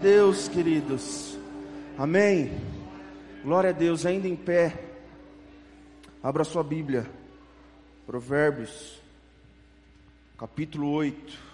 Deus, queridos. Amém. Glória a Deus, ainda em pé. Abra sua Bíblia. Provérbios, capítulo 8.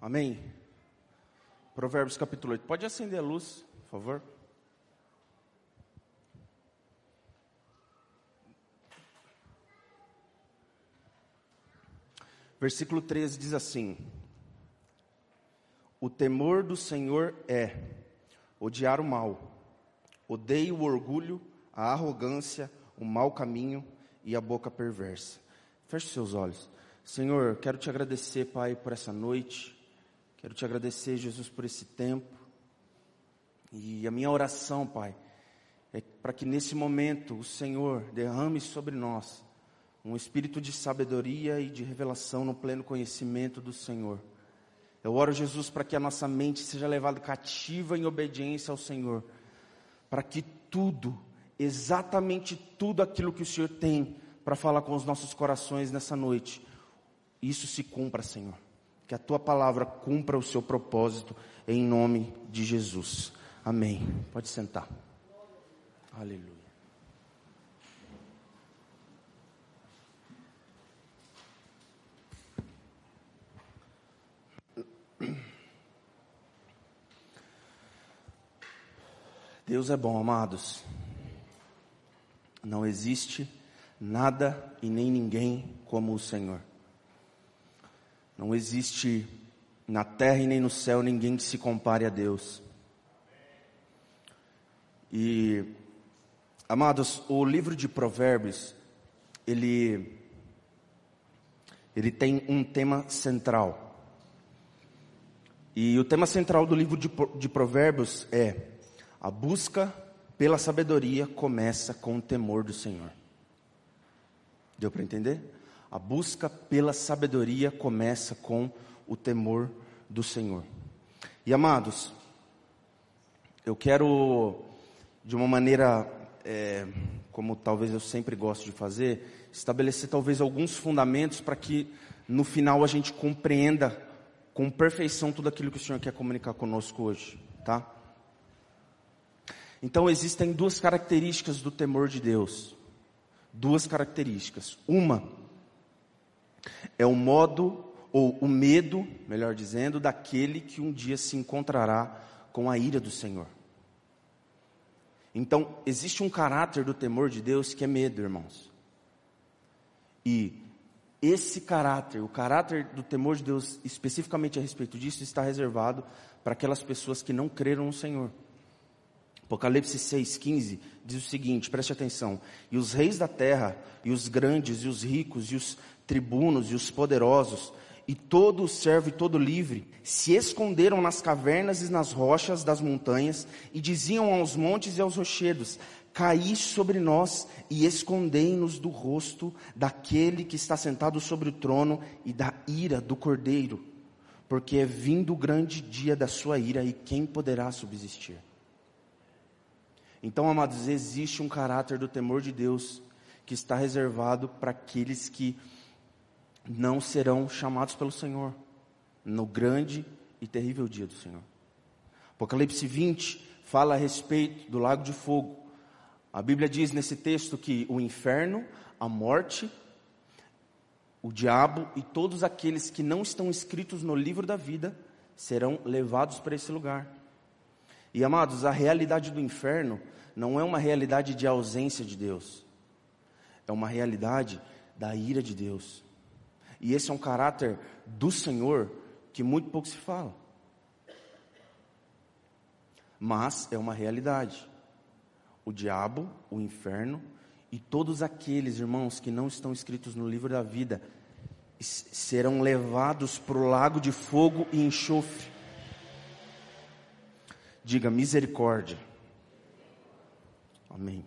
Amém? Provérbios capítulo 8. Pode acender a luz, por favor? Versículo 13 diz assim: O temor do Senhor é odiar o mal, odeio o orgulho, a arrogância, o mau caminho e a boca perversa. Feche seus olhos. Senhor, quero te agradecer, Pai, por essa noite. Quero te agradecer, Jesus, por esse tempo. E a minha oração, Pai, é para que nesse momento o Senhor derrame sobre nós um espírito de sabedoria e de revelação no pleno conhecimento do Senhor. Eu oro, Jesus, para que a nossa mente seja levada cativa em obediência ao Senhor, para que tudo, exatamente tudo aquilo que o Senhor tem para falar com os nossos corações nessa noite, isso se cumpra, Senhor que a tua palavra cumpra o seu propósito em nome de Jesus. Amém. Pode sentar. Aleluia. Deus é bom, amados. Não existe nada e nem ninguém como o Senhor. Não existe na terra e nem no céu ninguém que se compare a Deus. E, amados, o livro de Provérbios, ele, ele tem um tema central. E o tema central do livro de, de Provérbios é: a busca pela sabedoria começa com o temor do Senhor. Deu para entender? A busca pela sabedoria começa com o temor do Senhor. E amados, eu quero, de uma maneira, é, como talvez eu sempre gosto de fazer, estabelecer talvez alguns fundamentos para que no final a gente compreenda com perfeição tudo aquilo que o Senhor quer comunicar conosco hoje, tá? Então existem duas características do temor de Deus. Duas características. Uma é o modo, ou o medo, melhor dizendo, daquele que um dia se encontrará com a ira do Senhor. Então, existe um caráter do temor de Deus que é medo, irmãos. E esse caráter, o caráter do temor de Deus, especificamente a respeito disso, está reservado para aquelas pessoas que não creram no Senhor. Apocalipse 6,15 diz o seguinte: preste atenção. E os reis da terra, e os grandes, e os ricos, e os tribunos e os poderosos, e todo o servo e todo livre, se esconderam nas cavernas e nas rochas das montanhas, e diziam aos montes e aos rochedos: Caí sobre nós e escondei-nos do rosto daquele que está sentado sobre o trono e da ira do cordeiro, porque é vindo o grande dia da sua ira, e quem poderá subsistir? Então, amados, existe um caráter do temor de Deus que está reservado para aqueles que não serão chamados pelo Senhor no grande e terrível dia do Senhor. Apocalipse 20 fala a respeito do lago de fogo. A Bíblia diz nesse texto que o inferno, a morte, o diabo e todos aqueles que não estão escritos no livro da vida serão levados para esse lugar. E amados, a realidade do inferno não é uma realidade de ausência de Deus, é uma realidade da ira de Deus. E esse é um caráter do Senhor que muito pouco se fala. Mas é uma realidade. O diabo, o inferno e todos aqueles irmãos que não estão escritos no livro da vida serão levados para o lago de fogo e enxofre. Diga misericórdia. Amém.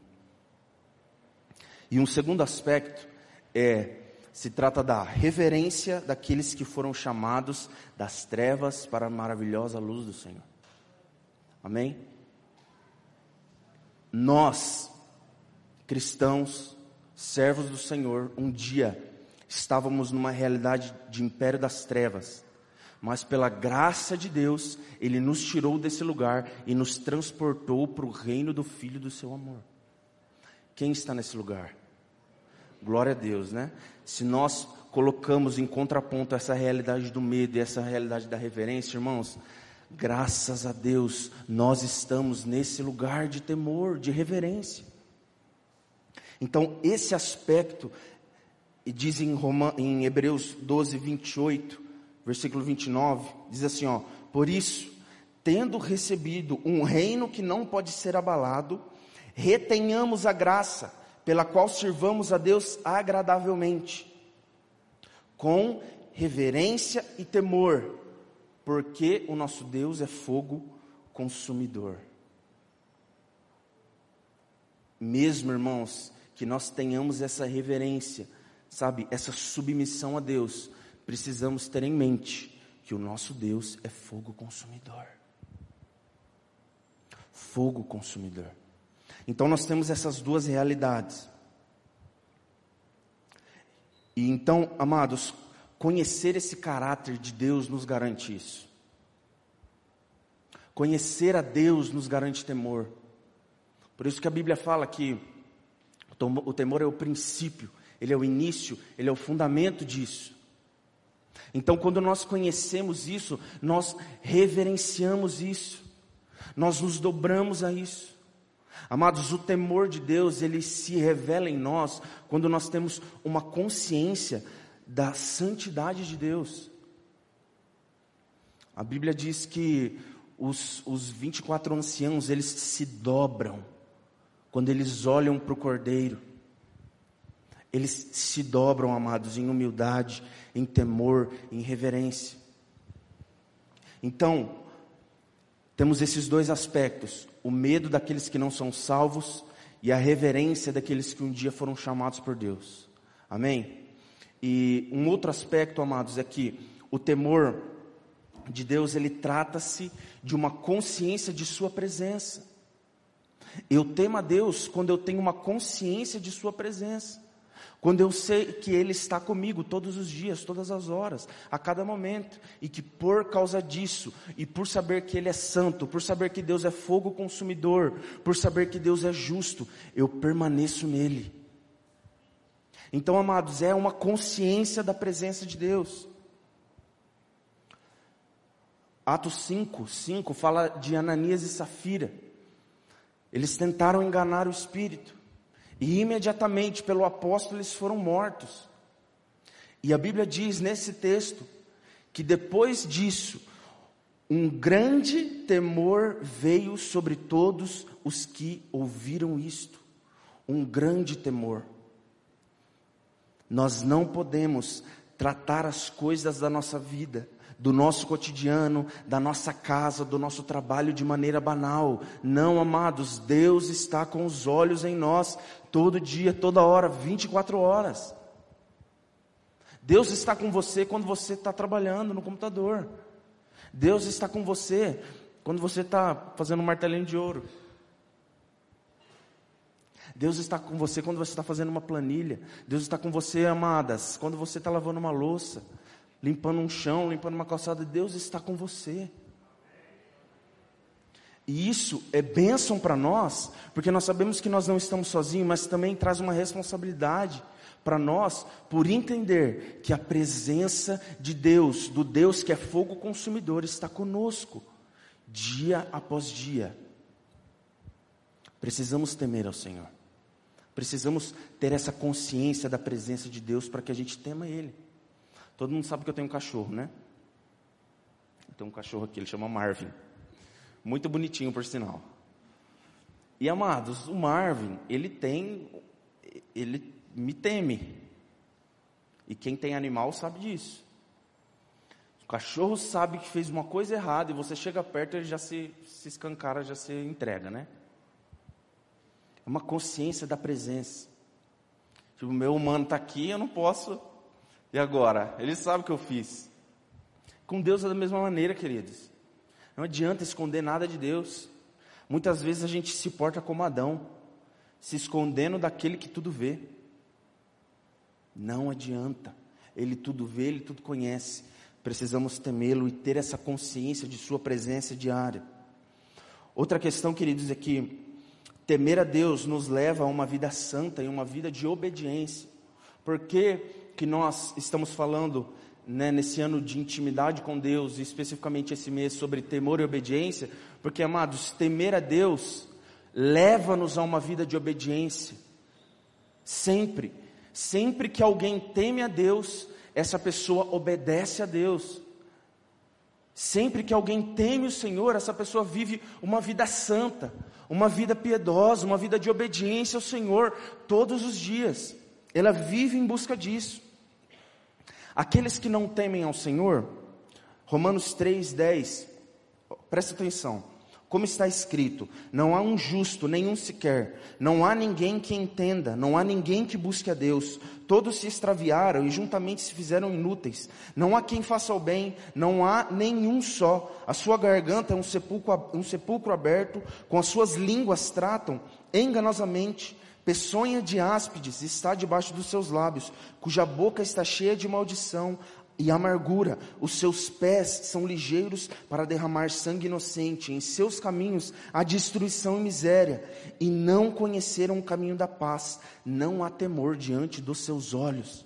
E um segundo aspecto é se trata da reverência daqueles que foram chamados das trevas para a maravilhosa luz do Senhor. Amém? Nós, cristãos, servos do Senhor, um dia estávamos numa realidade de império das trevas, mas pela graça de Deus, Ele nos tirou desse lugar e nos transportou para o reino do Filho do Seu amor. Quem está nesse lugar? Glória a Deus, né? Se nós colocamos em contraponto essa realidade do medo e essa realidade da reverência, irmãos, graças a Deus, nós estamos nesse lugar de temor, de reverência. Então, esse aspecto, diz em, Roma, em Hebreus 12, 28, versículo 29, diz assim: ó, Por isso, tendo recebido um reino que não pode ser abalado, retenhamos a graça pela qual sirvamos a Deus agradavelmente, com reverência e temor, porque o nosso Deus é fogo consumidor. Mesmo, irmãos, que nós tenhamos essa reverência, sabe, essa submissão a Deus, precisamos ter em mente que o nosso Deus é fogo consumidor. Fogo consumidor. Então nós temos essas duas realidades. E então, amados, conhecer esse caráter de Deus nos garante isso. Conhecer a Deus nos garante temor. Por isso que a Bíblia fala que o temor é o princípio, ele é o início, ele é o fundamento disso. Então, quando nós conhecemos isso, nós reverenciamos isso, nós nos dobramos a isso. Amados, o temor de Deus, ele se revela em nós quando nós temos uma consciência da santidade de Deus. A Bíblia diz que os, os 24 anciãos, eles se dobram quando eles olham para o Cordeiro. Eles se dobram, amados, em humildade, em temor, em reverência. Então, temos esses dois aspectos: o medo daqueles que não são salvos e a reverência daqueles que um dia foram chamados por Deus. Amém? E um outro aspecto, amados, é que o temor de Deus, ele trata-se de uma consciência de Sua presença. Eu temo a Deus quando eu tenho uma consciência de Sua presença. Quando eu sei que Ele está comigo todos os dias, todas as horas, a cada momento, e que por causa disso, e por saber que Ele é santo, por saber que Deus é fogo consumidor, por saber que Deus é justo, eu permaneço nele. Então, amados, é uma consciência da presença de Deus. Atos 5, 5 fala de Ananias e Safira. Eles tentaram enganar o Espírito. E imediatamente pelo apóstolo eles foram mortos. E a Bíblia diz nesse texto que depois disso, um grande temor veio sobre todos os que ouviram isto. Um grande temor. Nós não podemos tratar as coisas da nossa vida do nosso cotidiano, da nossa casa, do nosso trabalho de maneira banal. Não, amados, Deus está com os olhos em nós todo dia, toda hora, 24 horas. Deus está com você quando você está trabalhando no computador. Deus está com você quando você está fazendo um martelinho de ouro. Deus está com você quando você está fazendo uma planilha. Deus está com você, amadas, quando você está lavando uma louça limpando um chão, limpando uma calçada, Deus está com você. E isso é bênção para nós, porque nós sabemos que nós não estamos sozinhos, mas também traz uma responsabilidade para nós por entender que a presença de Deus, do Deus que é fogo consumidor, está conosco, dia após dia. Precisamos temer ao Senhor, precisamos ter essa consciência da presença de Deus para que a gente tema Ele. Todo mundo sabe que eu tenho um cachorro, né? Eu tenho um cachorro aqui, ele chama Marvin. Muito bonitinho, por sinal. E amados, o Marvin, ele tem, ele me teme. E quem tem animal sabe disso. O cachorro sabe que fez uma coisa errada e você chega perto, ele já se, se escancara, já se entrega, né? É uma consciência da presença. Tipo, meu humano está aqui, eu não posso. E agora? Ele sabe o que eu fiz. Com Deus é da mesma maneira, queridos. Não adianta esconder nada de Deus. Muitas vezes a gente se porta como Adão, se escondendo daquele que tudo vê. Não adianta. Ele tudo vê, ele tudo conhece. Precisamos temê-lo e ter essa consciência de sua presença diária. Outra questão, queridos, é que temer a Deus nos leva a uma vida santa e uma vida de obediência. Por que, que nós estamos falando né, nesse ano de intimidade com Deus, e especificamente esse mês sobre temor e obediência? Porque, amados, temer a Deus leva-nos a uma vida de obediência. Sempre. Sempre que alguém teme a Deus, essa pessoa obedece a Deus. Sempre que alguém teme o Senhor, essa pessoa vive uma vida santa, uma vida piedosa, uma vida de obediência ao Senhor todos os dias. Ela vive em busca disso. Aqueles que não temem ao Senhor, Romanos 3:10. Presta atenção. Como está escrito: Não há um justo, nenhum sequer, não há ninguém que entenda, não há ninguém que busque a Deus. Todos se extraviaram e juntamente se fizeram inúteis. Não há quem faça o bem, não há nenhum só. A sua garganta é um sepulcro, um sepulcro aberto, com as suas línguas tratam enganosamente. Peçonha de áspides está debaixo dos seus lábios, cuja boca está cheia de maldição e amargura. Os seus pés são ligeiros para derramar sangue inocente. Em seus caminhos há destruição e miséria. E não conheceram o caminho da paz. Não há temor diante dos seus olhos.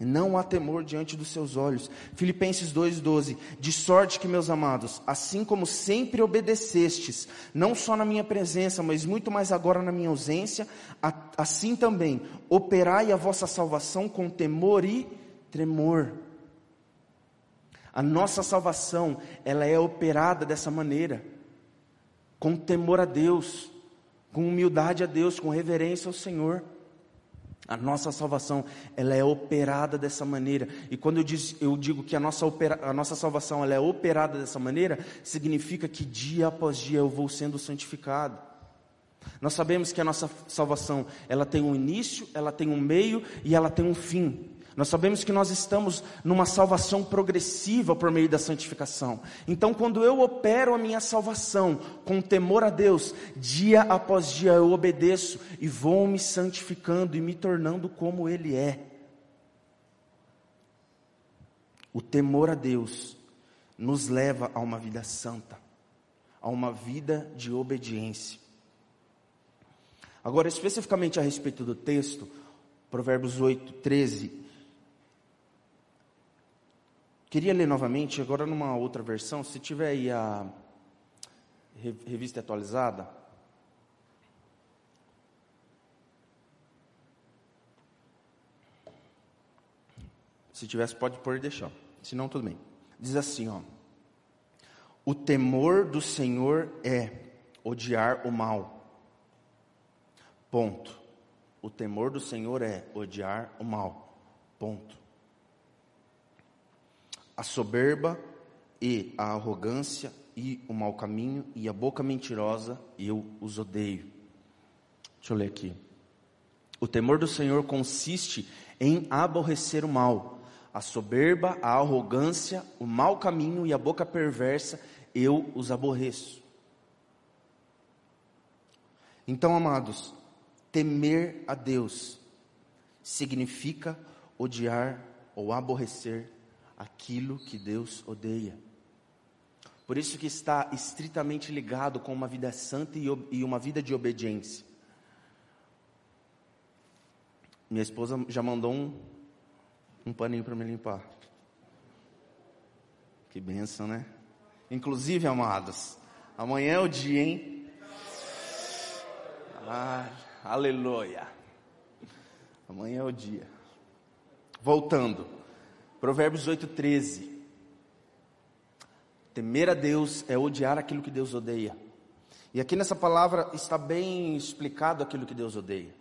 Não há temor diante dos seus olhos. Filipenses 2,12. De sorte que, meus amados, assim como sempre obedecestes, não só na minha presença, mas muito mais agora na minha ausência, assim também operai a vossa salvação com temor e tremor. A nossa salvação, ela é operada dessa maneira, com temor a Deus, com humildade a Deus, com reverência ao Senhor. A nossa salvação, ela é operada dessa maneira. E quando eu, diz, eu digo que a nossa, opera, a nossa salvação ela é operada dessa maneira, significa que dia após dia eu vou sendo santificado. Nós sabemos que a nossa salvação, ela tem um início, ela tem um meio e ela tem um fim. Nós sabemos que nós estamos numa salvação progressiva por meio da santificação. Então, quando eu opero a minha salvação com temor a Deus, dia após dia eu obedeço e vou me santificando e me tornando como Ele é. O temor a Deus nos leva a uma vida santa, a uma vida de obediência. Agora, especificamente a respeito do texto, Provérbios 8, 13 Queria ler novamente, agora numa outra versão, se tiver aí a revista atualizada. Se tivesse, pode pôr e deixar. Se não, tudo bem. Diz assim, ó. O temor do Senhor é odiar o mal. Ponto. O temor do Senhor é odiar o mal. Ponto a soberba e a arrogância e o mau caminho e a boca mentirosa, eu os odeio. Deixa eu ler aqui. O temor do Senhor consiste em aborrecer o mal, a soberba, a arrogância, o mau caminho e a boca perversa, eu os aborreço. Então, amados, temer a Deus significa odiar ou aborrecer aquilo que Deus odeia. Por isso que está estritamente ligado com uma vida santa e uma vida de obediência. Minha esposa já mandou um, um paninho para me limpar. Que benção, né? Inclusive, amados, amanhã é o dia, hein? Ah, aleluia. Amanhã é o dia. Voltando. Provérbios 8,13. Temer a Deus é odiar aquilo que Deus odeia. E aqui nessa palavra está bem explicado aquilo que Deus odeia,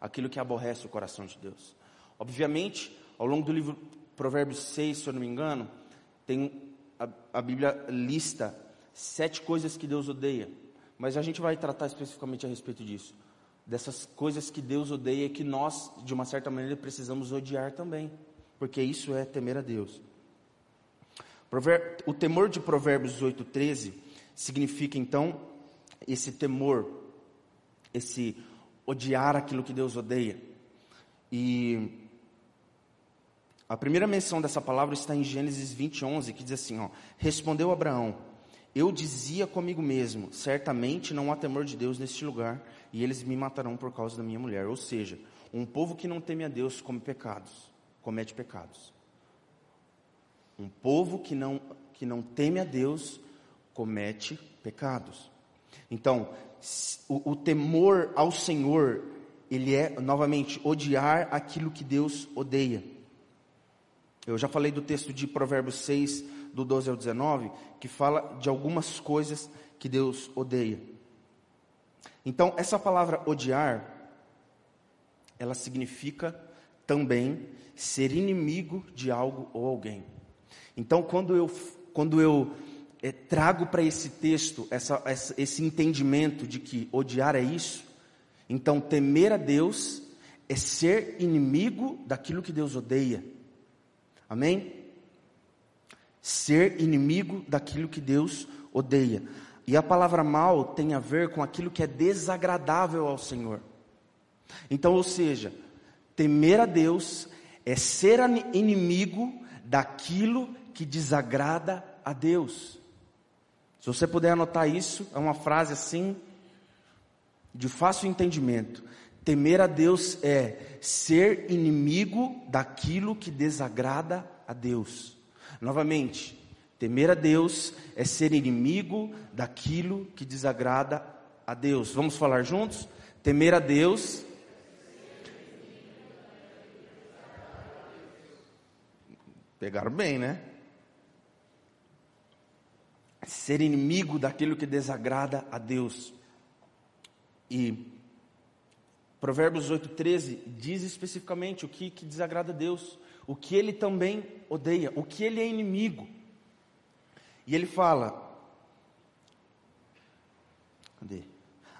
aquilo que aborrece o coração de Deus. Obviamente, ao longo do livro Provérbios 6, se eu não me engano, tem a, a Bíblia lista sete coisas que Deus odeia. Mas a gente vai tratar especificamente a respeito disso. Dessas coisas que Deus odeia e que nós, de uma certa maneira, precisamos odiar também. Porque isso é temer a Deus. O temor de Provérbios 8, 13 significa então esse temor, esse odiar aquilo que Deus odeia. E a primeira menção dessa palavra está em Gênesis 20, 11, que diz assim: ó, Respondeu Abraão: Eu dizia comigo mesmo, certamente não há temor de Deus neste lugar, e eles me matarão por causa da minha mulher. Ou seja, um povo que não teme a Deus come pecados, comete pecados. Um povo que não, que não teme a Deus comete pecados. Então, o, o temor ao Senhor, ele é, novamente, odiar aquilo que Deus odeia. Eu já falei do texto de Provérbios 6, do 12 ao 19, que fala de algumas coisas que Deus odeia. Então, essa palavra odiar, ela significa também ser inimigo de algo ou alguém. Então, quando eu, quando eu é, trago para esse texto essa, essa, esse entendimento de que odiar é isso, então temer a Deus é ser inimigo daquilo que Deus odeia. Amém? Ser inimigo daquilo que Deus odeia. E a palavra mal tem a ver com aquilo que é desagradável ao Senhor. Então, ou seja, temer a Deus é ser inimigo daquilo que desagrada a Deus. Se você puder anotar isso, é uma frase assim, de fácil entendimento. Temer a Deus é ser inimigo daquilo que desagrada a Deus. Novamente, temer a Deus é ser inimigo daquilo que desagrada a Deus. Vamos falar juntos? Temer a Deus Pegaram bem, né? ser inimigo daquilo que desagrada a Deus. E Provérbios 8,13 diz especificamente o que, que desagrada a Deus, o que ele também odeia, o que ele é inimigo. E ele fala: cadê?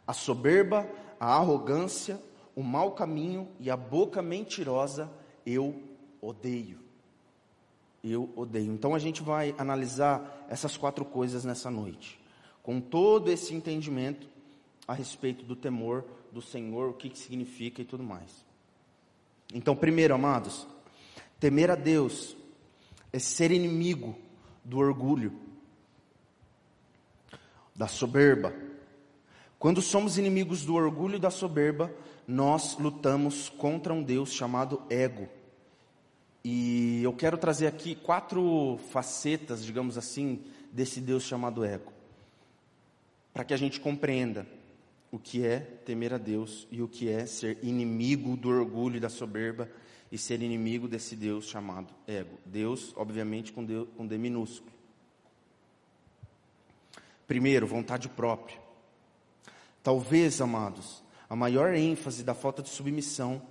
A soberba, a arrogância, o mau caminho e a boca mentirosa eu odeio eu odeio. Então a gente vai analisar essas quatro coisas nessa noite, com todo esse entendimento a respeito do temor do Senhor, o que, que significa e tudo mais. Então, primeiro, amados, temer a Deus é ser inimigo do orgulho, da soberba. Quando somos inimigos do orgulho e da soberba, nós lutamos contra um Deus chamado ego. E eu quero trazer aqui quatro facetas, digamos assim, desse Deus chamado ego, para que a gente compreenda o que é temer a Deus e o que é ser inimigo do orgulho e da soberba e ser inimigo desse Deus chamado ego. Deus, obviamente, com, Deus, com D minúsculo. Primeiro, vontade própria. Talvez, amados, a maior ênfase da falta de submissão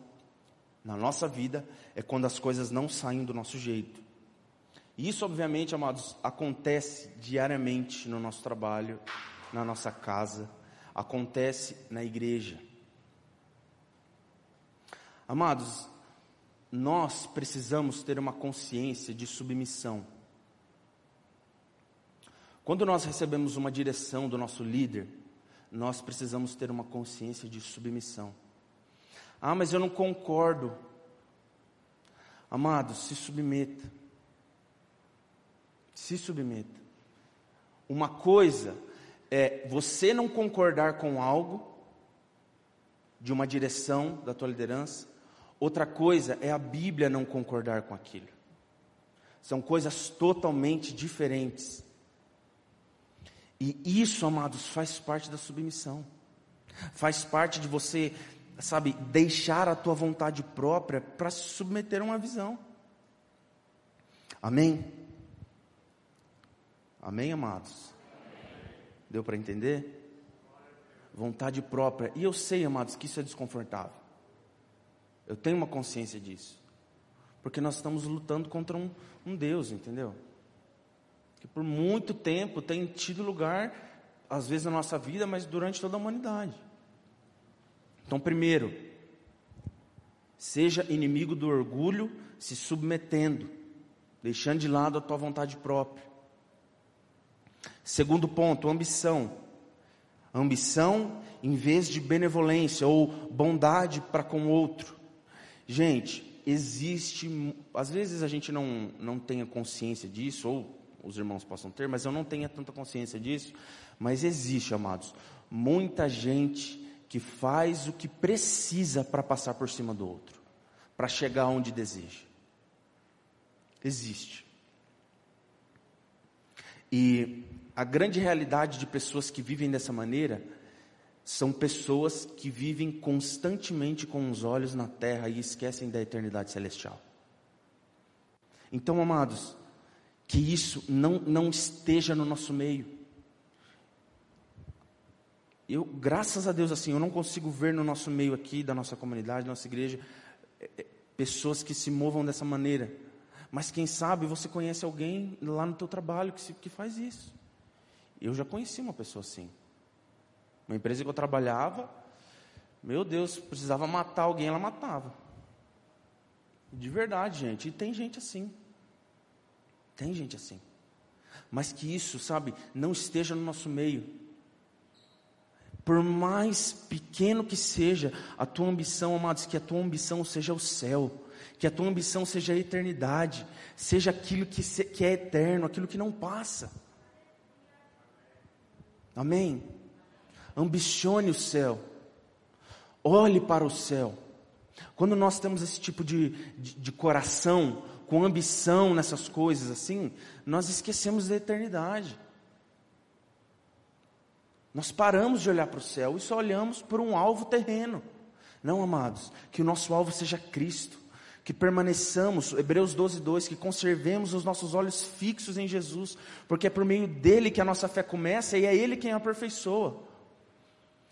na nossa vida é quando as coisas não saem do nosso jeito. E isso, obviamente, amados, acontece diariamente no nosso trabalho, na nossa casa, acontece na igreja. Amados, nós precisamos ter uma consciência de submissão. Quando nós recebemos uma direção do nosso líder, nós precisamos ter uma consciência de submissão. Ah, mas eu não concordo. Amados, se submeta. Se submeta. Uma coisa é você não concordar com algo de uma direção da tua liderança, outra coisa é a Bíblia não concordar com aquilo. São coisas totalmente diferentes. E isso, amados, faz parte da submissão. Faz parte de você sabe, deixar a tua vontade própria para se submeter a uma visão. Amém? Amém, amados? Deu para entender? Vontade própria. E eu sei, amados, que isso é desconfortável. Eu tenho uma consciência disso. Porque nós estamos lutando contra um, um Deus, entendeu? Que por muito tempo tem tido lugar, às vezes na nossa vida, mas durante toda a humanidade. Então, primeiro, seja inimigo do orgulho, se submetendo, deixando de lado a tua vontade própria. Segundo ponto, ambição. Ambição em vez de benevolência ou bondade para com o outro. Gente, existe, às vezes a gente não, não tenha consciência disso, ou os irmãos possam ter, mas eu não tenho tanta consciência disso, mas existe, amados, muita gente que faz o que precisa para passar por cima do outro, para chegar onde deseja. Existe. E a grande realidade de pessoas que vivem dessa maneira são pessoas que vivem constantemente com os olhos na terra e esquecem da eternidade celestial. Então, amados, que isso não, não esteja no nosso meio. Eu, graças a Deus, assim, eu não consigo ver no nosso meio aqui, da nossa comunidade, da nossa igreja, é, é, pessoas que se movam dessa maneira. Mas quem sabe você conhece alguém lá no teu trabalho que, se, que faz isso. Eu já conheci uma pessoa assim. Uma empresa que eu trabalhava, meu Deus, precisava matar alguém, ela matava. De verdade, gente. E tem gente assim. Tem gente assim. Mas que isso, sabe, não esteja no nosso meio por mais pequeno que seja a tua ambição, amados, que a tua ambição seja o céu, que a tua ambição seja a eternidade, seja aquilo que, se, que é eterno, aquilo que não passa. Amém? Ambicione o céu, olhe para o céu. Quando nós temos esse tipo de, de, de coração, com ambição nessas coisas assim, nós esquecemos da eternidade. Nós paramos de olhar para o céu e só olhamos por um alvo terreno. Não, amados, que o nosso alvo seja Cristo, que permaneçamos, Hebreus 12, 2, que conservemos os nossos olhos fixos em Jesus, porque é por meio dele que a nossa fé começa e é ele quem a aperfeiçoa.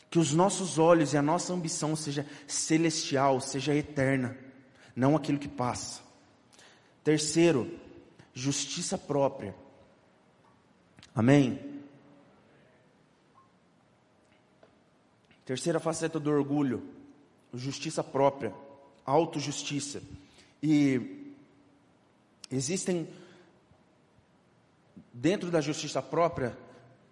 Que os nossos olhos e a nossa ambição seja celestial, seja eterna, não aquilo que passa. Terceiro, justiça própria. Amém? Terceira faceta do orgulho, justiça própria, autojustiça. E existem, dentro da justiça própria,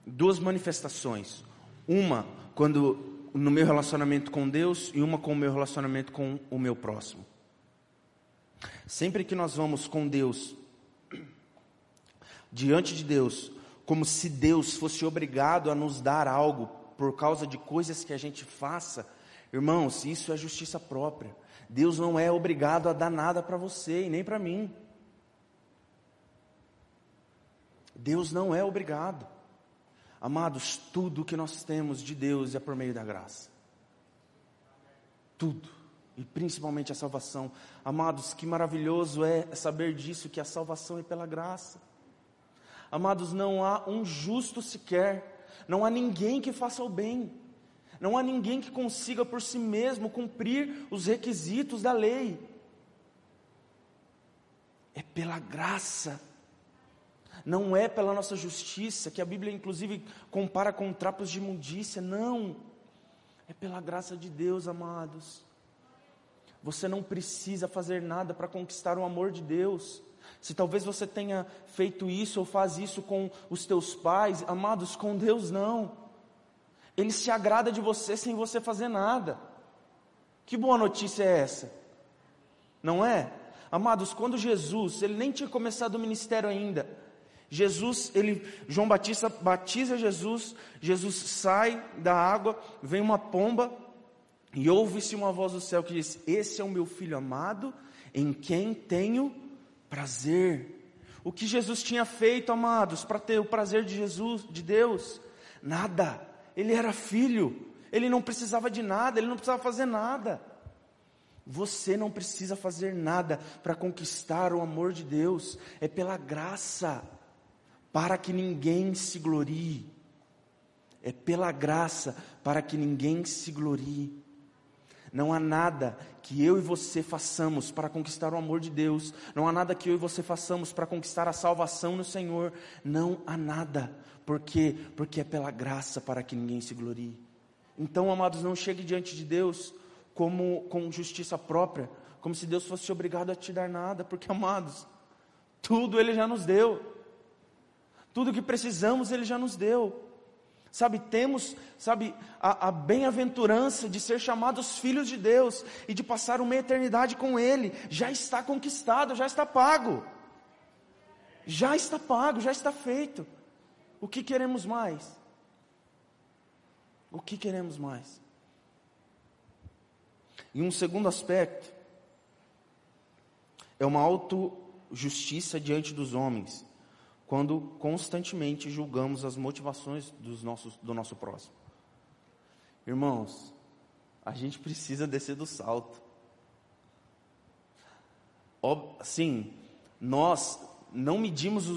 duas manifestações. Uma, quando no meu relacionamento com Deus, e uma com o meu relacionamento com o meu próximo. Sempre que nós vamos com Deus, diante de Deus, como se Deus fosse obrigado a nos dar algo por causa de coisas que a gente faça, irmãos, isso é justiça própria. Deus não é obrigado a dar nada para você e nem para mim. Deus não é obrigado. Amados, tudo que nós temos de Deus é por meio da graça. Tudo. E principalmente a salvação. Amados, que maravilhoso é saber disso, que a salvação é pela graça. Amados, não há um justo sequer não há ninguém que faça o bem. Não há ninguém que consiga por si mesmo cumprir os requisitos da lei. É pela graça. Não é pela nossa justiça, que a Bíblia inclusive compara com trapos de imundícia. Não. É pela graça de Deus, amados. Você não precisa fazer nada para conquistar o amor de Deus. Se talvez você tenha feito isso ou faz isso com os teus pais, amados, com Deus não. Ele se agrada de você sem você fazer nada. Que boa notícia é essa? Não é? Amados, quando Jesus, ele nem tinha começado o ministério ainda. Jesus, ele, João Batista batiza Jesus, Jesus sai da água, vem uma pomba e ouve-se uma voz do céu que diz: Esse é o meu filho amado, em quem tenho prazer. O que Jesus tinha feito, amados, para ter o prazer de Jesus, de Deus? Nada. Ele era filho. Ele não precisava de nada, ele não precisava fazer nada. Você não precisa fazer nada para conquistar o amor de Deus, é pela graça, para que ninguém se glorie. É pela graça, para que ninguém se glorie. Não há nada que eu e você façamos para conquistar o amor de Deus. Não há nada que eu e você façamos para conquistar a salvação no Senhor. Não há nada. Por quê? Porque é pela graça para que ninguém se glorie. Então, amados, não chegue diante de Deus como com justiça própria, como se Deus fosse obrigado a te dar nada, porque, amados, tudo Ele já nos deu. Tudo que precisamos Ele já nos deu. Sabe, temos, sabe, a, a bem-aventurança de ser chamados filhos de Deus e de passar uma eternidade com Ele. Já está conquistado, já está pago. Já está pago, já está feito. O que queremos mais? O que queremos mais? E um segundo aspecto é uma autojustiça diante dos homens quando constantemente julgamos as motivações dos nossos, do nosso próximo. Irmãos, a gente precisa descer do salto. Sim, nós não medimos,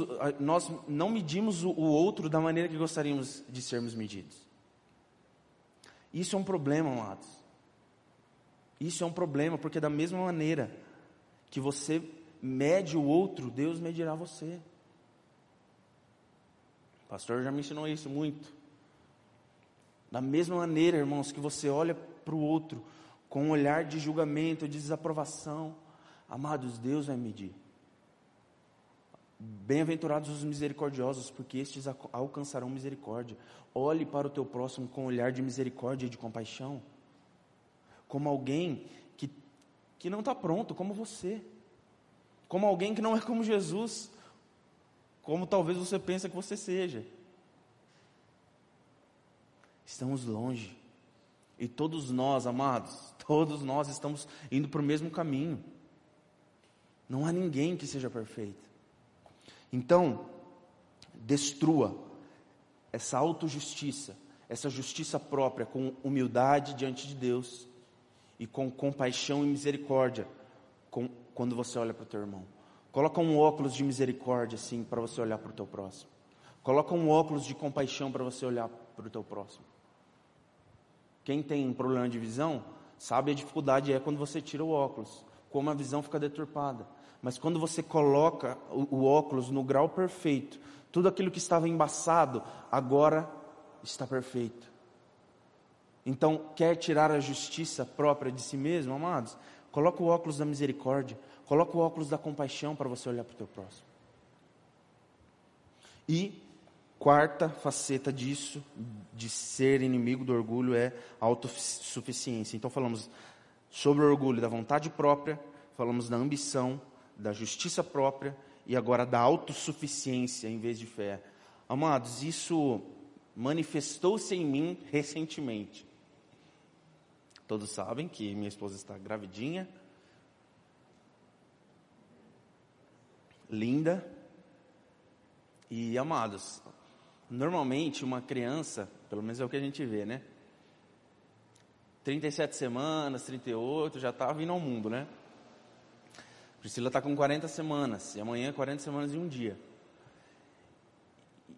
nós não medimos o outro da maneira que gostaríamos de sermos medidos. Isso é um problema, amados. Isso é um problema, porque da mesma maneira que você mede o outro, Deus medirá você. Pastor já me ensinou isso muito. Da mesma maneira, irmãos, que você olha para o outro com um olhar de julgamento, de desaprovação, amados, Deus vai medir. Bem-aventurados os misericordiosos, porque estes alcançarão misericórdia. Olhe para o teu próximo com um olhar de misericórdia e de compaixão, como alguém que, que não está pronto, como você, como alguém que não é como Jesus, como talvez você pense que você seja. Estamos longe. E todos nós, amados, todos nós estamos indo para o mesmo caminho. Não há ninguém que seja perfeito. Então, destrua essa autojustiça, essa justiça própria com humildade diante de Deus e com compaixão e misericórdia com, quando você olha para o teu irmão. Coloca um óculos de misericórdia, assim, para você olhar para o teu próximo. Coloca um óculos de compaixão para você olhar para o teu próximo. Quem tem um problema de visão, sabe a dificuldade é quando você tira o óculos, como a visão fica deturpada. Mas quando você coloca o, o óculos no grau perfeito, tudo aquilo que estava embaçado, agora está perfeito. Então, quer tirar a justiça própria de si mesmo, amados? Coloca o óculos da misericórdia. Coloca o óculos da compaixão para você olhar para o teu próximo. E quarta faceta disso, de ser inimigo do orgulho, é a autossuficiência. Então falamos sobre o orgulho da vontade própria, falamos da ambição, da justiça própria e agora da autossuficiência em vez de fé. Amados, isso manifestou-se em mim recentemente. Todos sabem que minha esposa está gravidinha, linda. E amados, normalmente uma criança, pelo menos é o que a gente vê, né? 37 semanas, 38, já está vindo ao mundo, né? Priscila está com 40 semanas, e amanhã 40 semanas e um dia.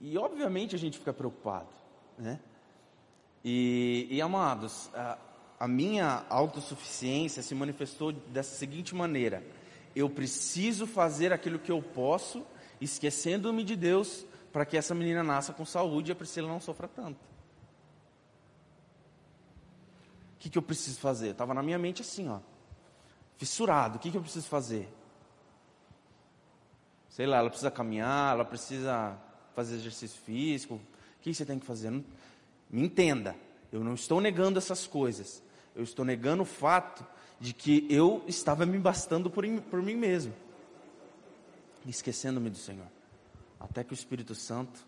E obviamente a gente fica preocupado, né? E, e amados, a, a minha autossuficiência se manifestou dessa seguinte maneira: eu preciso fazer aquilo que eu posso, esquecendo-me de Deus, para que essa menina nasça com saúde e a Priscila não sofra tanto. O que, que eu preciso fazer? Estava na minha mente assim, ó, fissurado. O que, que eu preciso fazer? Sei lá, ela precisa caminhar, ela precisa fazer exercício físico. O que você tem que fazer? me entenda, eu não estou negando essas coisas. Eu estou negando o fato de que eu estava me bastando por, por mim mesmo, esquecendo-me do Senhor. Até que o Espírito Santo,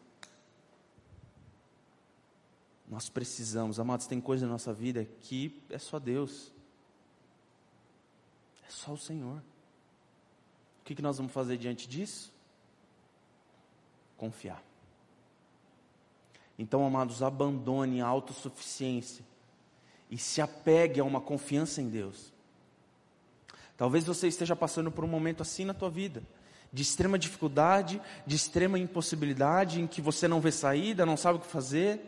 nós precisamos, amados, tem coisa na nossa vida que é só Deus, é só o Senhor. O que, que nós vamos fazer diante disso? Confiar. Então, amados, abandone a autossuficiência e se apegue a uma confiança em Deus. Talvez você esteja passando por um momento assim na tua vida, de extrema dificuldade, de extrema impossibilidade, em que você não vê saída, não sabe o que fazer.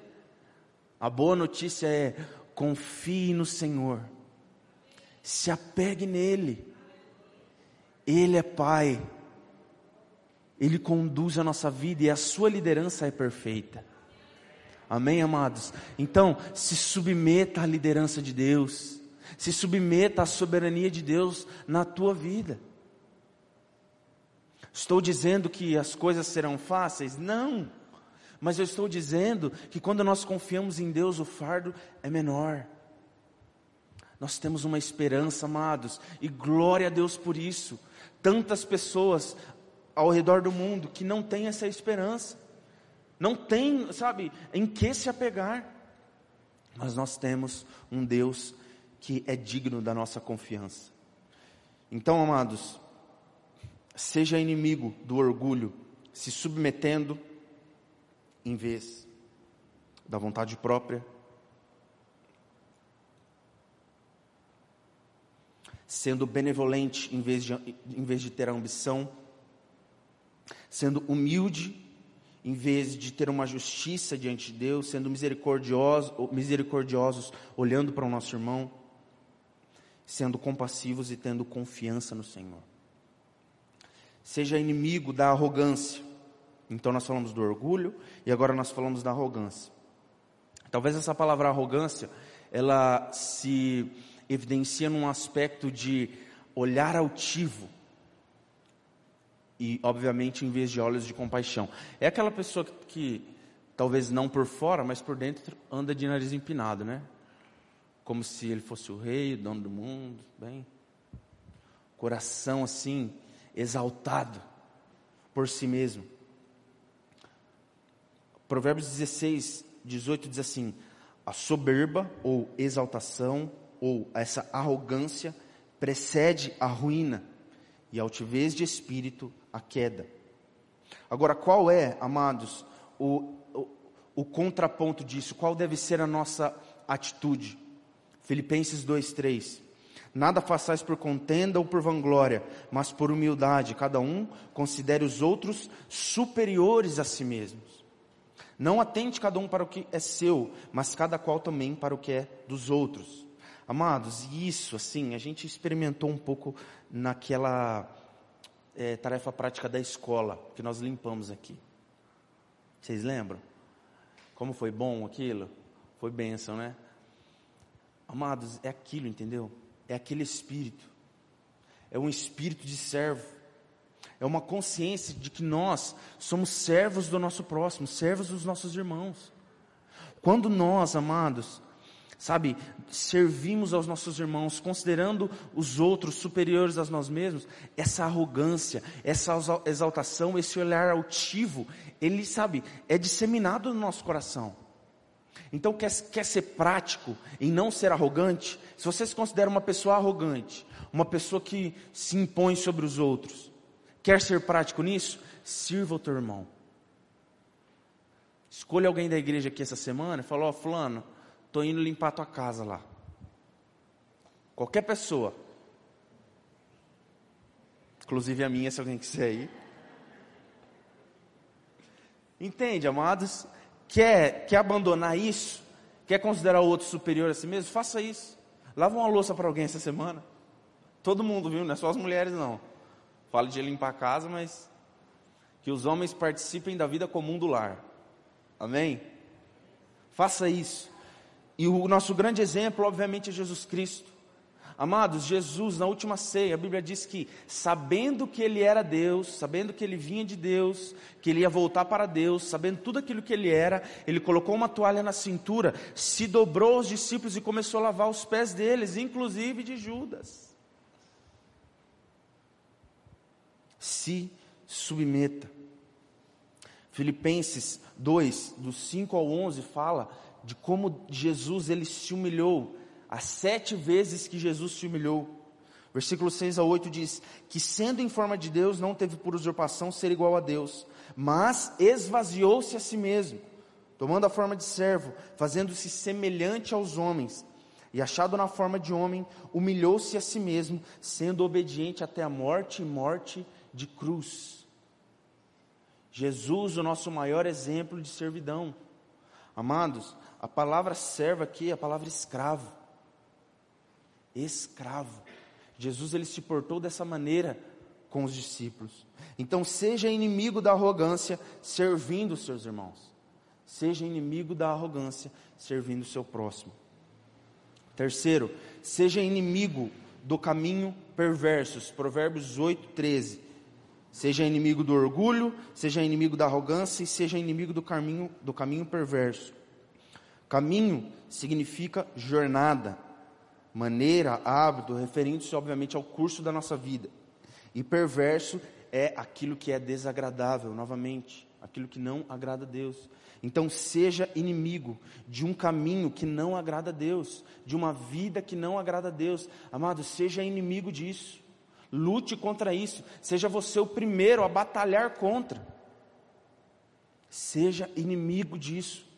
A boa notícia é: confie no Senhor. Se apegue nele. Ele é Pai. Ele conduz a nossa vida e a sua liderança é perfeita. Amém, amados? Então, se submeta à liderança de Deus. Se submeta à soberania de Deus na tua vida. Estou dizendo que as coisas serão fáceis? Não. Mas eu estou dizendo que quando nós confiamos em Deus, o fardo é menor. Nós temos uma esperança, amados, e glória a Deus por isso. Tantas pessoas ao redor do mundo que não têm essa esperança, não tem, sabe, em que se apegar. Mas nós temos um Deus que é digno da nossa confiança. Então, amados, seja inimigo do orgulho, se submetendo em vez da vontade própria, sendo benevolente em vez de, em vez de ter a ambição, sendo humilde em vez de ter uma justiça diante de Deus, sendo misericordiosos, misericordiosos olhando para o nosso irmão, sendo compassivos e tendo confiança no Senhor. Seja inimigo da arrogância. Então nós falamos do orgulho e agora nós falamos da arrogância. Talvez essa palavra arrogância, ela se evidencia num aspecto de olhar altivo e, obviamente, em vez de olhos de compaixão. É aquela pessoa que, que talvez não por fora, mas por dentro anda de nariz empinado, né? Como se ele fosse o rei, o dono do mundo, bem. Coração assim, exaltado por si mesmo. Provérbios 16, 18 diz assim: a soberba ou exaltação ou essa arrogância precede a ruína, e a altivez de espírito a queda. Agora, qual é, amados, o, o, o contraponto disso? Qual deve ser a nossa atitude? Filipenses 2,3. Nada façais por contenda ou por vanglória, mas por humildade, cada um considere os outros superiores a si mesmos. Não atente cada um para o que é seu, mas cada qual também para o que é dos outros. Amados, isso assim, a gente experimentou um pouco naquela é, tarefa prática da escola que nós limpamos aqui. Vocês lembram? Como foi bom aquilo? Foi bênção, né? Amados, é aquilo, entendeu? É aquele espírito. É um espírito de servo. É uma consciência de que nós somos servos do nosso próximo, servos dos nossos irmãos. Quando nós, amados, sabe, servimos aos nossos irmãos, considerando os outros superiores a nós mesmos, essa arrogância, essa exaltação, esse olhar altivo, ele, sabe, é disseminado no nosso coração. Então, quer, quer ser prático em não ser arrogante? Se você se considera uma pessoa arrogante, uma pessoa que se impõe sobre os outros, quer ser prático nisso? Sirva o teu irmão. Escolha alguém da igreja aqui essa semana e fala: Ó, oh, Fulano, Estou indo limpar a tua casa lá. Qualquer pessoa. Inclusive a minha, se alguém quiser ir. Entende, amados? Quer, quer abandonar isso? Quer considerar o outro superior a si mesmo? Faça isso. Lava uma louça para alguém essa semana. Todo mundo, viu? Não é só as mulheres, não. Falo de limpar a casa, mas que os homens participem da vida comum do lar. Amém? Faça isso. E o nosso grande exemplo, obviamente, é Jesus Cristo. Amados, Jesus, na última ceia, a Bíblia diz que, sabendo que ele era Deus, sabendo que ele vinha de Deus, que ele ia voltar para Deus, sabendo tudo aquilo que ele era, ele colocou uma toalha na cintura, se dobrou aos discípulos e começou a lavar os pés deles, inclusive de Judas. Se submeta. Filipenses 2, do 5 ao 11, fala de como Jesus ele se humilhou, as sete vezes que Jesus se humilhou. Versículo 6 a 8 diz: Que sendo em forma de Deus, não teve por usurpação ser igual a Deus, mas esvaziou-se a si mesmo, tomando a forma de servo, fazendo-se semelhante aos homens, e achado na forma de homem, humilhou-se a si mesmo, sendo obediente até a morte e morte de cruz. Jesus, o nosso maior exemplo de servidão. Amados, a palavra servo aqui é a palavra escravo. Escravo. Jesus ele se portou dessa maneira com os discípulos. Então seja inimigo da arrogância, servindo os seus irmãos. Seja inimigo da arrogância, servindo o seu próximo. Terceiro, seja inimigo do caminho perversos. Provérbios 8, 13. Seja inimigo do orgulho, seja inimigo da arrogância e seja inimigo do caminho, do caminho perverso. Caminho significa jornada, maneira, hábito, referindo-se obviamente ao curso da nossa vida. E perverso é aquilo que é desagradável, novamente, aquilo que não agrada a Deus. Então seja inimigo de um caminho que não agrada a Deus, de uma vida que não agrada a Deus. Amado, seja inimigo disso. Lute contra isso. Seja você o primeiro a batalhar contra. Seja inimigo disso.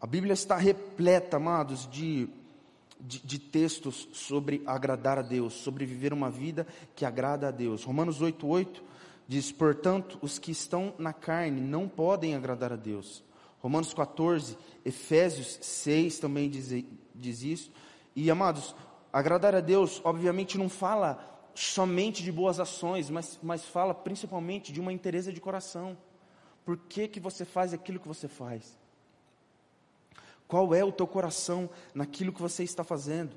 A Bíblia está repleta, amados, de, de, de, textos sobre agradar a Deus, sobre viver uma vida que agrada a Deus. Romanos 8,8 diz: Portanto, os que estão na carne não podem agradar a Deus. Romanos 14, Efésios 6 também diz, diz isso. E amados, agradar a Deus, obviamente, não fala somente de boas ações, mas, mas fala principalmente de uma interesse de coração. Por que, que você faz aquilo que você faz? Qual é o teu coração naquilo que você está fazendo?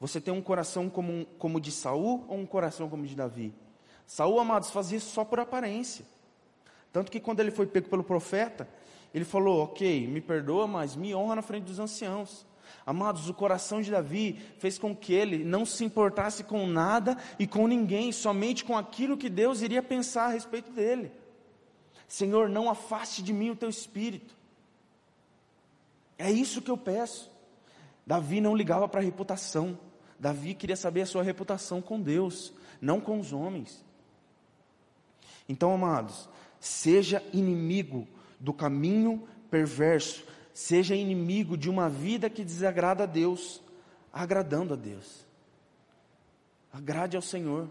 Você tem um coração como, como de Saul ou um coração como de Davi? Saul, amados, fazia isso só por aparência. Tanto que quando ele foi pego pelo profeta, ele falou: Ok, me perdoa, mas me honra na frente dos anciãos. Amados, o coração de Davi fez com que ele não se importasse com nada e com ninguém, somente com aquilo que Deus iria pensar a respeito dele. Senhor, não afaste de mim o teu espírito. É isso que eu peço. Davi não ligava para a reputação. Davi queria saber a sua reputação com Deus, não com os homens. Então, amados, seja inimigo do caminho perverso, seja inimigo de uma vida que desagrada a Deus, agradando a Deus. Agrade ao Senhor.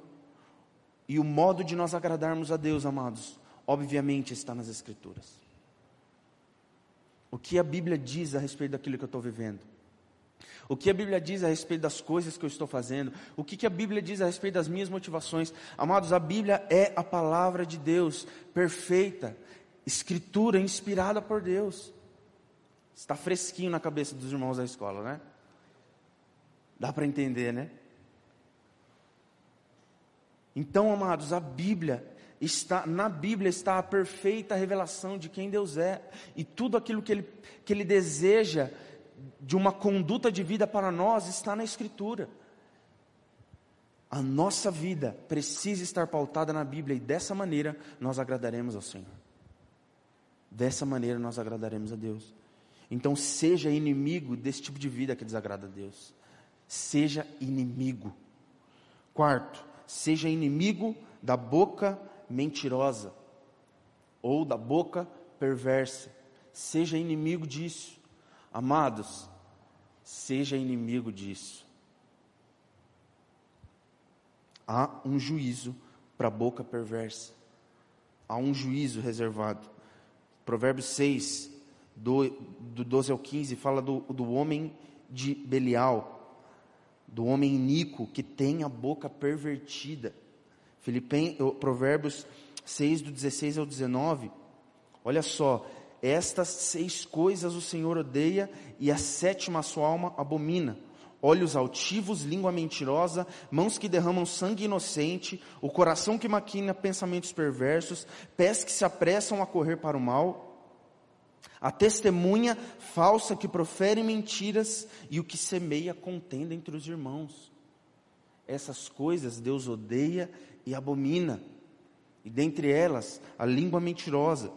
E o modo de nós agradarmos a Deus, amados, obviamente está nas Escrituras. O que a Bíblia diz a respeito daquilo que eu estou vivendo? O que a Bíblia diz a respeito das coisas que eu estou fazendo? O que, que a Bíblia diz a respeito das minhas motivações? Amados, a Bíblia é a palavra de Deus, perfeita, escritura inspirada por Deus. Está fresquinho na cabeça dos irmãos da escola, né? Dá para entender, né? Então, amados, a Bíblia está na Bíblia está a perfeita revelação de quem Deus é e tudo aquilo que ele, que ele deseja de uma conduta de vida para nós está na Escritura. A nossa vida precisa estar pautada na Bíblia e dessa maneira nós agradaremos ao Senhor. Dessa maneira nós agradaremos a Deus. Então seja inimigo desse tipo de vida que desagrada a Deus. Seja inimigo. Quarto, seja inimigo da boca mentirosa ou da boca perversa. Seja inimigo disso. Amados, seja inimigo disso. Há um juízo para a boca perversa. Há um juízo reservado. Provérbios 6, do, do 12 ao 15, fala do, do homem de Belial, do homem iníquo que tem a boca pervertida. Filipen, Provérbios 6, do 16 ao 19. Olha só, estas seis coisas o Senhor odeia e a sétima a sua alma abomina. Olhos altivos, língua mentirosa, mãos que derramam sangue inocente, o coração que maquina pensamentos perversos, pés que se apressam a correr para o mal, a testemunha falsa que profere mentiras e o que semeia contenda entre os irmãos. Essas coisas Deus odeia e abomina. E dentre elas, a língua mentirosa.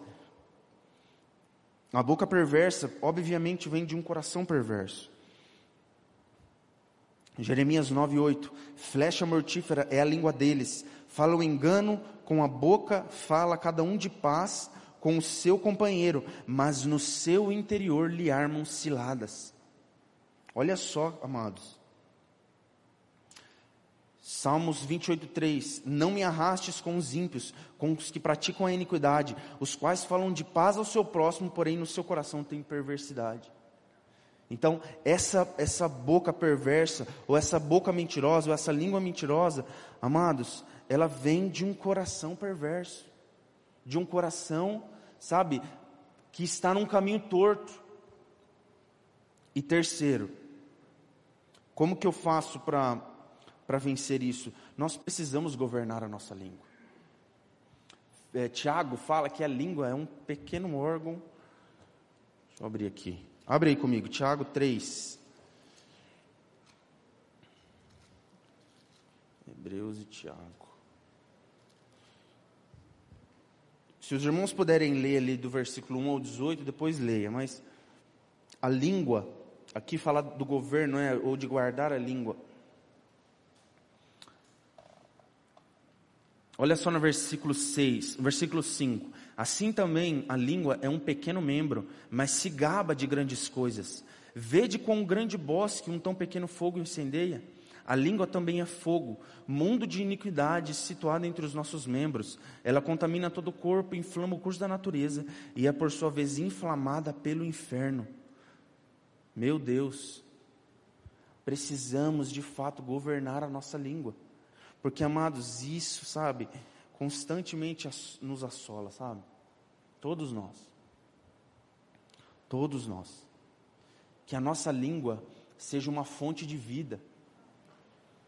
A boca perversa, obviamente, vem de um coração perverso. Jeremias 9:8 Flecha mortífera é a língua deles. Fala o engano com a boca, fala cada um de paz com o seu companheiro, mas no seu interior lhe armam ciladas. Olha só, amados. Salmos 28, 3: Não me arrastes com os ímpios, com os que praticam a iniquidade, os quais falam de paz ao seu próximo, porém no seu coração tem perversidade. Então, essa, essa boca perversa, ou essa boca mentirosa, ou essa língua mentirosa, amados, ela vem de um coração perverso, de um coração, sabe, que está num caminho torto. E terceiro, como que eu faço para vencer isso? Nós precisamos governar a nossa língua. É, Tiago fala que a língua é um pequeno órgão. Deixa eu abrir aqui. Abre aí comigo, Tiago 3. Hebreus e Tiago. Se os irmãos puderem ler ali do versículo 1 ao 18, depois leia, mas a língua, aqui fala do governo, é, ou de guardar a língua. Olha só no versículo 6, versículo 5. Assim também a língua é um pequeno membro, mas se gaba de grandes coisas. Vede quão grande bosque um tão pequeno fogo incendeia. A língua também é fogo, mundo de iniquidade situado entre os nossos membros. Ela contamina todo o corpo, inflama o curso da natureza e é por sua vez inflamada pelo inferno. Meu Deus, precisamos de fato governar a nossa língua. Porque, amados, isso, sabe, constantemente nos assola, sabe? Todos nós. Todos nós. Que a nossa língua seja uma fonte de vida.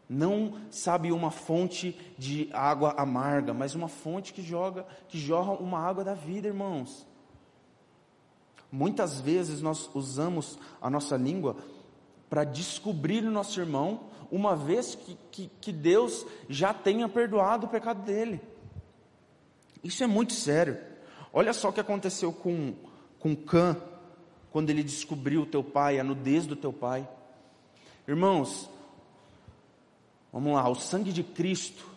Não, sabe, uma fonte de água amarga, mas uma fonte que joga, que jorra uma água da vida, irmãos. Muitas vezes nós usamos a nossa língua para descobrir o nosso irmão, uma vez que, que, que Deus já tenha perdoado o pecado dele. Isso é muito sério. Olha só o que aconteceu com, com Cã, quando ele descobriu o teu pai, a nudez do teu pai. Irmãos, vamos lá, o sangue de Cristo,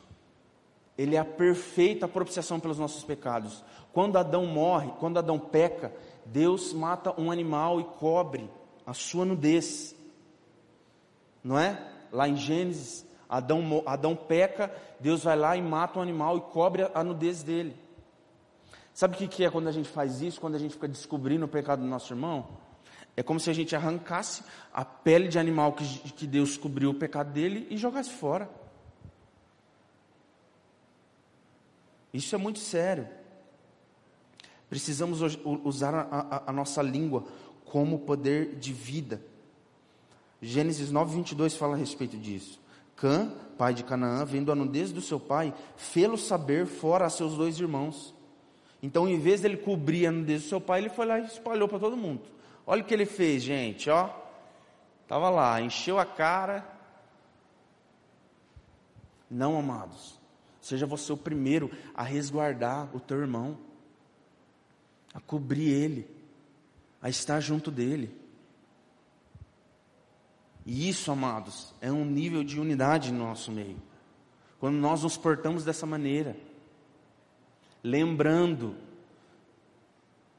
ele é a perfeita propiciação pelos nossos pecados. Quando Adão morre, quando Adão peca, Deus mata um animal e cobre a sua nudez não é? Lá em Gênesis, Adão, Adão peca, Deus vai lá e mata um animal e cobre a nudez dele. Sabe o que é quando a gente faz isso, quando a gente fica descobrindo o pecado do nosso irmão? É como se a gente arrancasse a pele de animal que, que Deus cobriu o pecado dele e jogasse fora. Isso é muito sério. Precisamos usar a, a, a nossa língua como poder de vida. Gênesis 9, 22 fala a respeito disso. Cã, pai de Canaã, vendo a nudez do seu pai, fê-lo saber fora a seus dois irmãos. Então, em vez dele cobrir a nudez do seu pai, ele foi lá e espalhou para todo mundo. Olha o que ele fez, gente, ó. Estava lá, encheu a cara. Não, amados. Seja você o primeiro a resguardar o teu irmão, a cobrir ele, a estar junto dele. E isso, amados, é um nível de unidade no nosso meio. Quando nós nos portamos dessa maneira, lembrando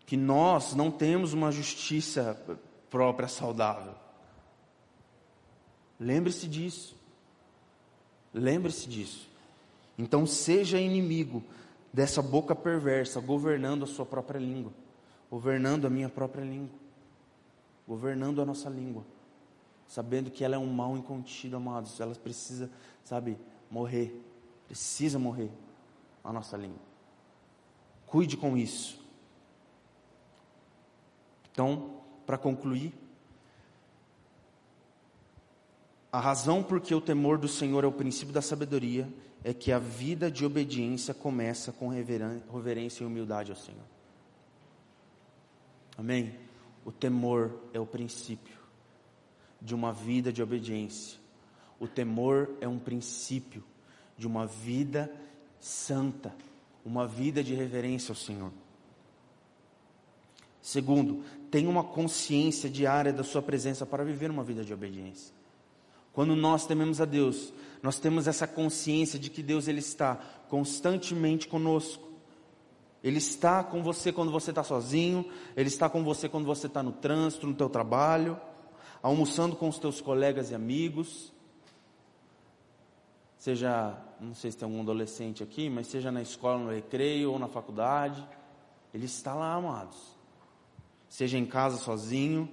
que nós não temos uma justiça própria saudável. Lembre-se disso. Lembre-se disso. Então seja inimigo dessa boca perversa, governando a sua própria língua, governando a minha própria língua, governando a nossa língua sabendo que ela é um mal incontido, amados. Ela precisa, sabe, morrer. Precisa morrer a nossa língua. Cuide com isso. Então, para concluir, a razão por que o temor do Senhor é o princípio da sabedoria é que a vida de obediência começa com reverência e humildade ao Senhor. Amém? O temor é o princípio de uma vida de obediência. O temor é um princípio de uma vida santa, uma vida de reverência ao Senhor. Segundo, tenha uma consciência diária da sua presença para viver uma vida de obediência. Quando nós tememos a Deus, nós temos essa consciência de que Deus ele está constantemente conosco. Ele está com você quando você está sozinho, Ele está com você quando você está no trânsito, no teu trabalho almoçando com os teus colegas e amigos, seja, não sei se tem algum adolescente aqui, mas seja na escola, no recreio ou na faculdade, ele está lá, amados. Seja em casa sozinho,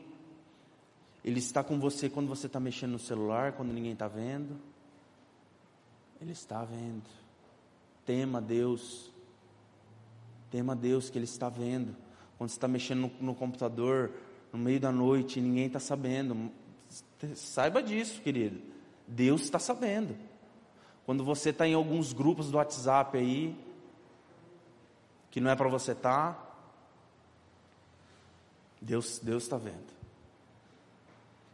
Ele está com você quando você está mexendo no celular, quando ninguém está vendo. Ele está vendo. Tema Deus. Tema Deus que Ele está vendo. Quando você está mexendo no, no computador, no meio da noite, e ninguém está sabendo. Saiba disso, querido. Deus está sabendo. Quando você está em alguns grupos do WhatsApp aí, que não é para você estar, tá, Deus Deus está vendo.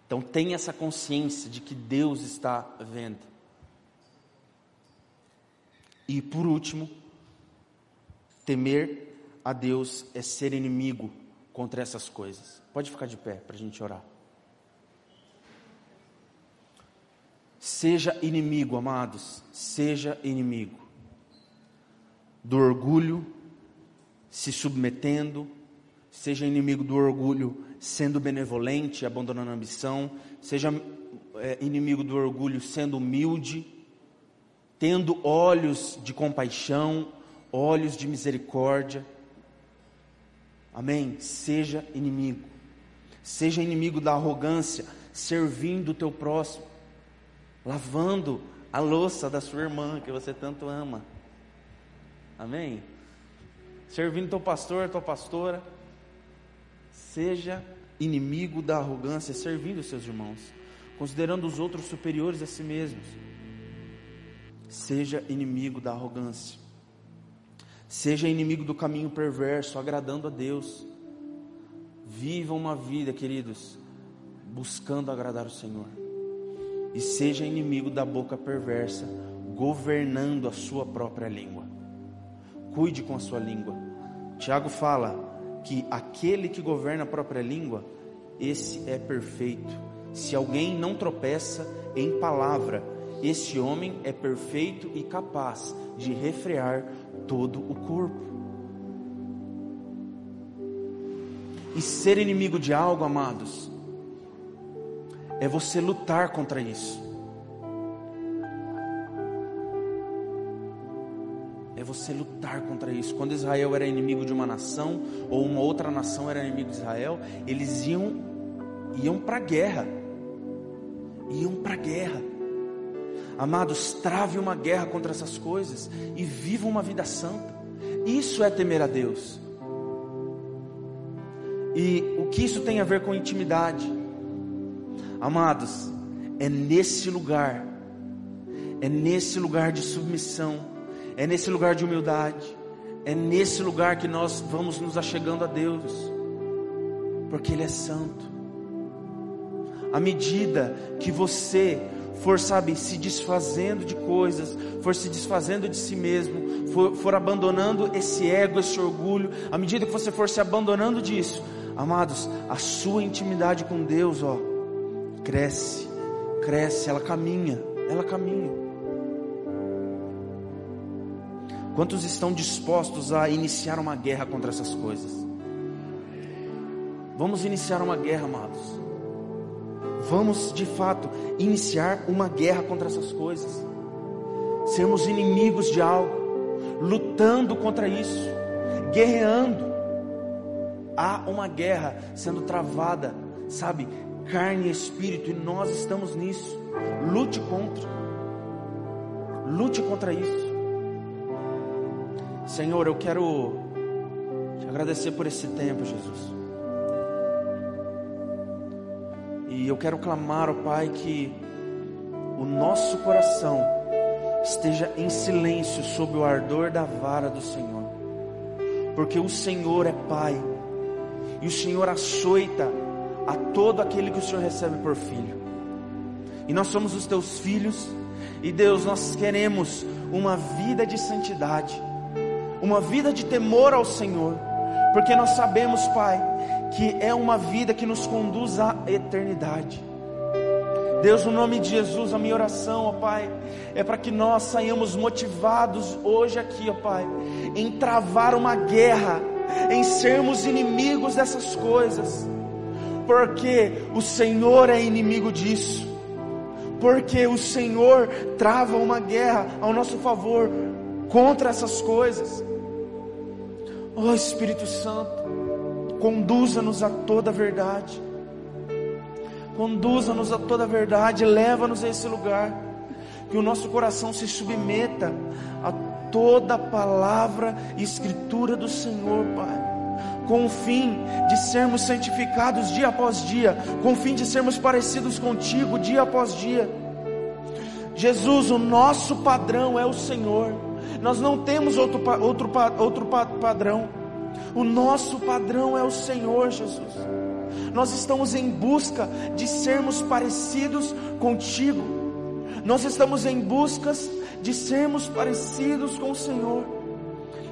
Então tenha essa consciência de que Deus está vendo. E por último, temer a Deus é ser inimigo contra essas coisas. Pode ficar de pé para a gente orar. Seja inimigo, amados, seja inimigo do orgulho, se submetendo, seja inimigo do orgulho, sendo benevolente, abandonando a ambição, seja é, inimigo do orgulho, sendo humilde, tendo olhos de compaixão, olhos de misericórdia. Amém? Seja inimigo. Seja inimigo da arrogância, servindo o teu próximo, lavando a louça da sua irmã que você tanto ama. Amém? Servindo teu pastor, tua pastora. Seja inimigo da arrogância, servindo os seus irmãos, considerando os outros superiores a si mesmos. Seja inimigo da arrogância. Seja inimigo do caminho perverso, agradando a Deus. Viva uma vida, queridos, buscando agradar o Senhor. E seja inimigo da boca perversa, governando a sua própria língua. Cuide com a sua língua. Tiago fala que aquele que governa a própria língua, esse é perfeito. Se alguém não tropeça em palavra, esse homem é perfeito e capaz de refrear todo o corpo. E ser inimigo de algo, amados, é você lutar contra isso. você lutar contra isso. Quando Israel era inimigo de uma nação, ou uma outra nação era inimigo de Israel, eles iam, iam para a guerra. Iam para a guerra. Amados, trave uma guerra contra essas coisas e viva uma vida santa. Isso é temer a Deus. E o que isso tem a ver com intimidade? Amados, é nesse lugar, é nesse lugar de submissão, é nesse lugar de humildade. É nesse lugar que nós vamos nos achegando a Deus. Porque Ele é santo. À medida que você for, sabe, se desfazendo de coisas, for se desfazendo de si mesmo, for, for abandonando esse ego, esse orgulho, à medida que você for se abandonando disso, amados, a sua intimidade com Deus, ó, cresce, cresce, ela caminha, ela caminha. Quantos estão dispostos a iniciar uma guerra contra essas coisas? Vamos iniciar uma guerra, amados. Vamos de fato iniciar uma guerra contra essas coisas. Sermos inimigos de algo, lutando contra isso, guerreando. Há uma guerra sendo travada, sabe? Carne e espírito, e nós estamos nisso. Lute contra. Lute contra isso. Senhor, eu quero te agradecer por esse tempo, Jesus. E eu quero clamar, ó Pai, que o nosso coração esteja em silêncio sob o ardor da vara do Senhor. Porque o Senhor é Pai, e o Senhor açoita a todo aquele que o Senhor recebe por filho. E nós somos os teus filhos, e Deus, nós queremos uma vida de santidade uma vida de temor ao Senhor, porque nós sabemos, Pai, que é uma vida que nos conduz à eternidade. Deus, no nome de Jesus, a minha oração, ó Pai, é para que nós saiamos motivados hoje aqui, ó Pai, em travar uma guerra, em sermos inimigos dessas coisas, porque o Senhor é inimigo disso, porque o Senhor trava uma guerra ao nosso favor contra essas coisas. Oh Espírito Santo, conduza-nos a toda a verdade. Conduza-nos a toda a verdade, leva-nos a esse lugar. Que o nosso coração se submeta a toda palavra e escritura do Senhor, Pai. Com o fim de sermos santificados dia após dia, com o fim de sermos parecidos contigo dia após dia. Jesus, o nosso padrão é o Senhor. Nós não temos outro, outro, outro padrão. O nosso padrão é o Senhor, Jesus. Nós estamos em busca de sermos parecidos contigo. Nós estamos em busca de sermos parecidos com o Senhor.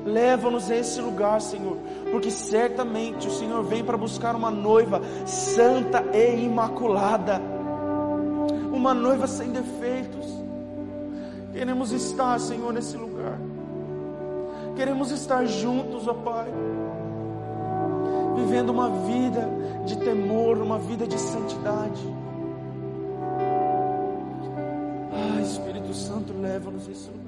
Leva-nos a esse lugar, Senhor, porque certamente o Senhor vem para buscar uma noiva santa e imaculada, uma noiva sem defeitos. Queremos estar, Senhor, nesse lugar. Queremos estar juntos, ó Pai vivendo uma vida de temor, uma vida de santidade. Espírito Santo, leva-nos lugar.